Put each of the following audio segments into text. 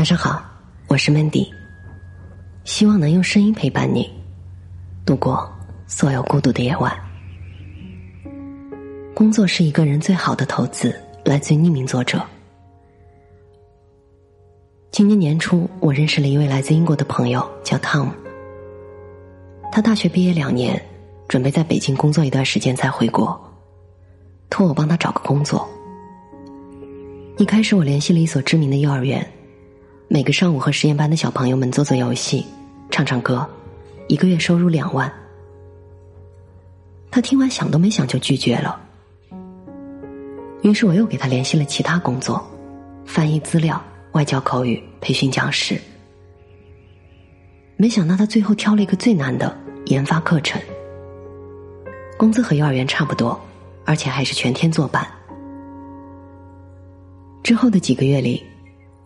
晚上好，我是 Mandy，希望能用声音陪伴你度过所有孤独的夜晚。工作是一个人最好的投资，来自于匿名作者。今年年初，我认识了一位来自英国的朋友，叫 Tom。他大学毕业两年，准备在北京工作一段时间再回国，托我帮他找个工作。一开始，我联系了一所知名的幼儿园。每个上午和实验班的小朋友们做做游戏，唱唱歌，一个月收入两万。他听完想都没想就拒绝了。于是我又给他联系了其他工作，翻译资料、外教口语、培训讲师。没想到他最后挑了一个最难的研发课程，工资和幼儿园差不多，而且还是全天坐班。之后的几个月里。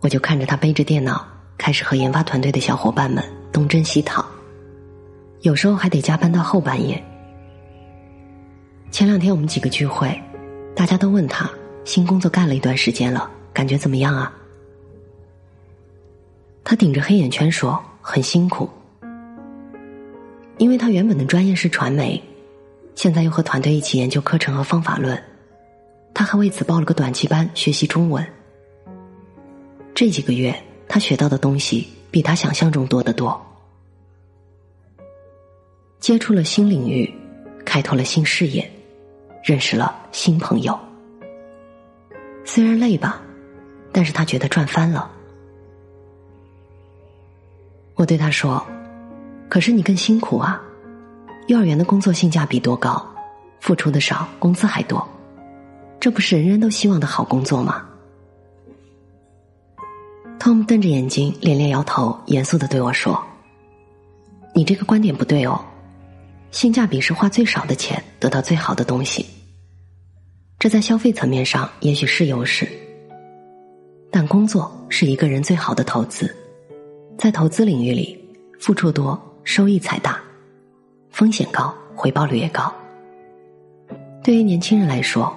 我就看着他背着电脑，开始和研发团队的小伙伴们东征西讨，有时候还得加班到后半夜。前两天我们几个聚会，大家都问他新工作干了一段时间了，感觉怎么样啊？他顶着黑眼圈说很辛苦，因为他原本的专业是传媒，现在又和团队一起研究课程和方法论，他还为此报了个短期班学习中文。这几个月，他学到的东西比他想象中多得多，接触了新领域，开拓了新视野，认识了新朋友。虽然累吧，但是他觉得赚翻了。我对他说：“可是你更辛苦啊，幼儿园的工作性价比多高，付出的少，工资还多，这不是人人都希望的好工作吗？” Tom 瞪着眼睛，连连摇头，严肃的对我说：“你这个观点不对哦，性价比是花最少的钱得到最好的东西。这在消费层面上也许是优势，但工作是一个人最好的投资，在投资领域里，付出多，收益才大，风险高，回报率也高。对于年轻人来说，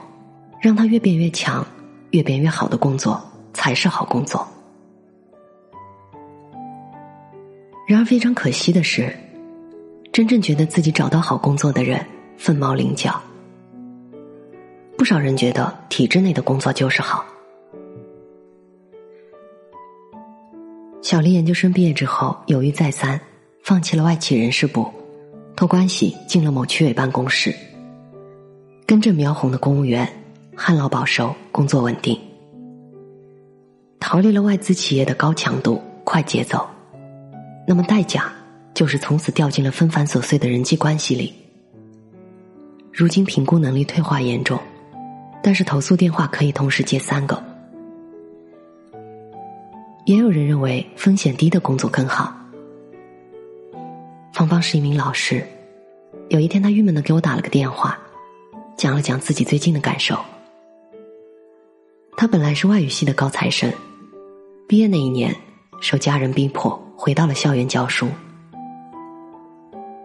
让他越变越强，越变越好的工作才是好工作。”然而非常可惜的是，真正觉得自己找到好工作的人凤毛麟角。不少人觉得体制内的工作就是好。小丽研究生毕业之后犹豫再三，放弃了外企人事部，托关系进了某区委办公室，根正苗红的公务员，旱涝保收，工作稳定，逃离了外资企业的高强度、快节奏。那么代价就是从此掉进了纷繁琐碎的人际关系里。如今评估能力退化严重，但是投诉电话可以同时接三个。也有人认为风险低的工作更好。芳芳是一名老师，有一天她郁闷的给我打了个电话，讲了讲自己最近的感受。她本来是外语系的高材生，毕业那一年受家人逼迫。回到了校园教书。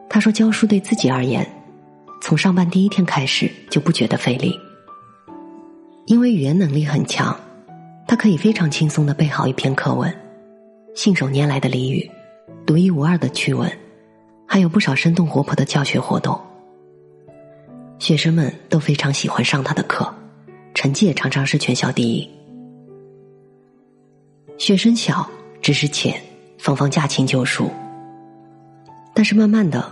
他说：“教书对自己而言，从上班第一天开始就不觉得费力，因为语言能力很强，他可以非常轻松的背好一篇课文，信手拈来的俚语，独一无二的趣闻，还有不少生动活泼的教学活动。学生们都非常喜欢上他的课，成绩也常常是全校第一。学生小，知识浅。”芳芳驾轻就熟，但是慢慢的，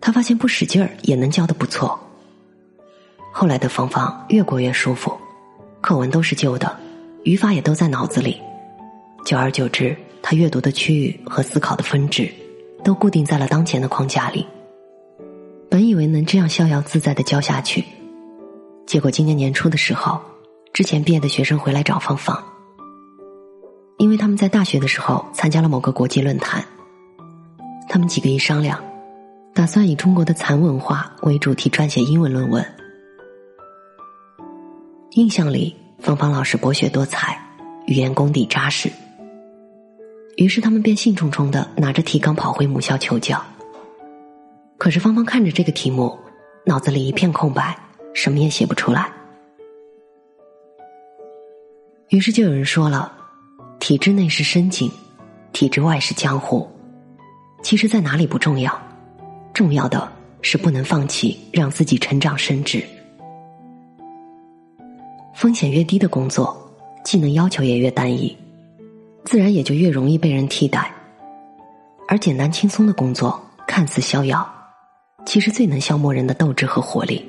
他发现不使劲儿也能教的不错。后来的芳芳越过越舒服，课文都是旧的，语法也都在脑子里。久而久之，他阅读的区域和思考的分支，都固定在了当前的框架里。本以为能这样逍遥自在的教下去，结果今年年初的时候，之前毕业的学生回来找芳芳。因为他们在大学的时候参加了某个国际论坛，他们几个一商量，打算以中国的残文化为主题撰写英文论文。印象里，芳芳老师博学多才，语言功底扎实。于是他们便兴冲冲的拿着提纲跑回母校求教。可是芳芳看着这个题目，脑子里一片空白，什么也写不出来。于是就有人说了。体制内是深井，体制外是江湖。其实，在哪里不重要，重要的是不能放弃让自己成长升职。风险越低的工作，技能要求也越单一，自然也就越容易被人替代。而简单轻松的工作，看似逍遥，其实最能消磨人的斗志和活力。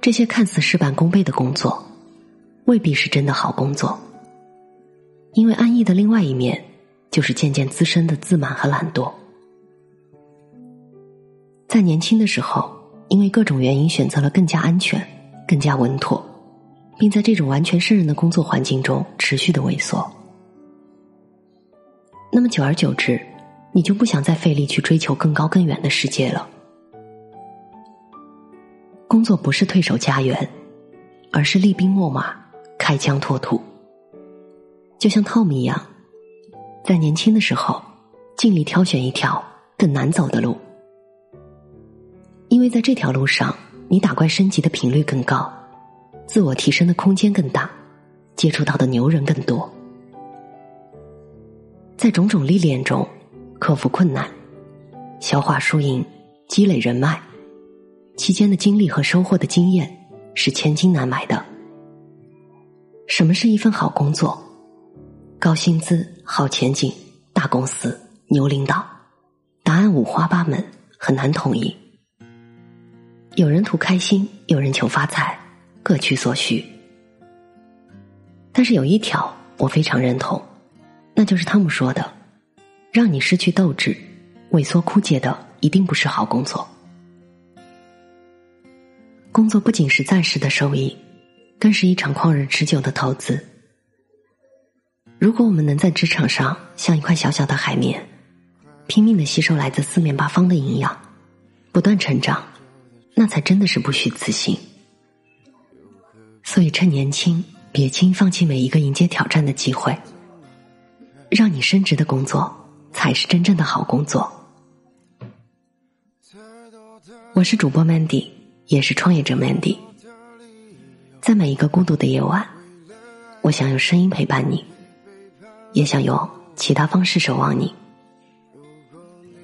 这些看似事半功倍的工作，未必是真的好工作。因为安逸的另外一面，就是渐渐滋生的自满和懒惰。在年轻的时候，因为各种原因选择了更加安全、更加稳妥，并在这种完全胜任的工作环境中持续的萎缩。那么久而久之，你就不想再费力去追求更高更远的世界了。工作不是退守家园，而是厉兵秣马、开疆拓土。就像 Tom 一样，在年轻的时候，尽力挑选一条更难走的路，因为在这条路上，你打怪升级的频率更高，自我提升的空间更大，接触到的牛人更多。在种种历练中，克服困难，消化输赢，积累人脉，期间的经历和收获的经验，是千金难买的。什么是一份好工作？高薪资、好前景、大公司、牛领导，答案五花八门，很难统一。有人图开心，有人求发财，各取所需。但是有一条我非常认同，那就是汤姆说的：“让你失去斗志、萎缩枯竭的，一定不是好工作。工作不仅是暂时的收益，更是一场旷日持久的投资。”如果我们能在职场上像一块小小的海绵，拼命的吸收来自四面八方的营养，不断成长，那才真的是不虚此行。所以趁年轻，别轻易放弃每一个迎接挑战的机会。让你升职的工作，才是真正的好工作。我是主播 Mandy，也是创业者 Mandy。在每一个孤独的夜晚，我想用声音陪伴你。也想用其他方式守望你。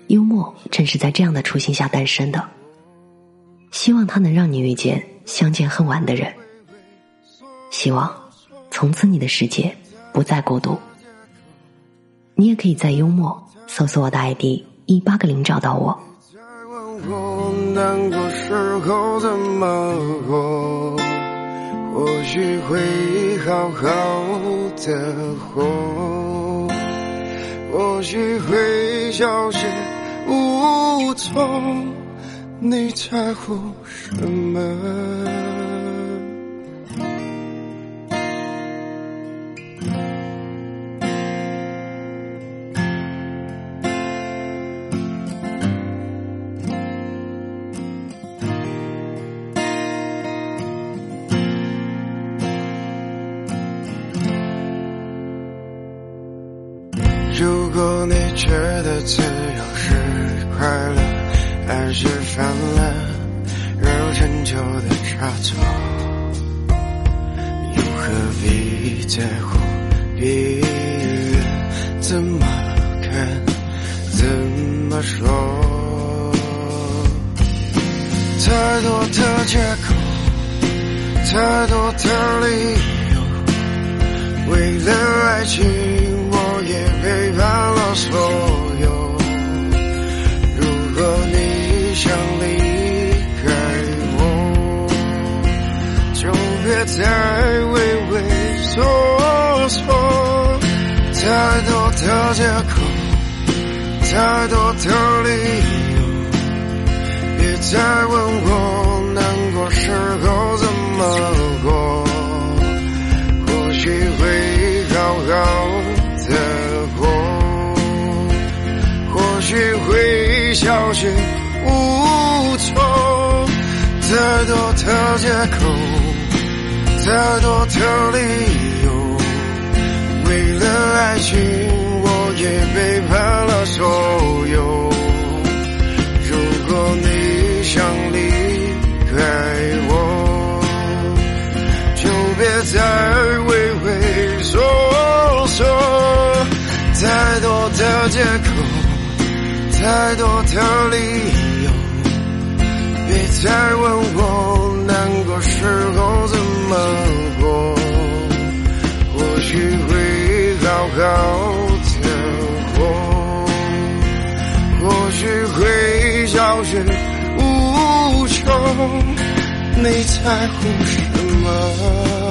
幽默正是在这样的初心下诞生的。希望它能让你遇见相见恨晚的人。希望从此你的世界不再孤独。你也可以在幽默搜索我的 ID 一八个零找到我。或许会好好的活，或许会消失无踪。你在乎什么？如果你觉得自由是快乐，爱是犯了惹陈旧的差错，又何必在乎别人怎么看、怎么说？太多的借口，太多的理由，为了爱情。的借口，太多的理由，别再问我难过时候怎么过。或许会好好。的过，或许会消失无踪，太多的借口，太多的理由，为了爱情，也背叛了所有。如果你想离开我就别再畏畏缩缩。太多的借口太多的理由别再问我难过时候怎么过。或许会好好你在乎什么？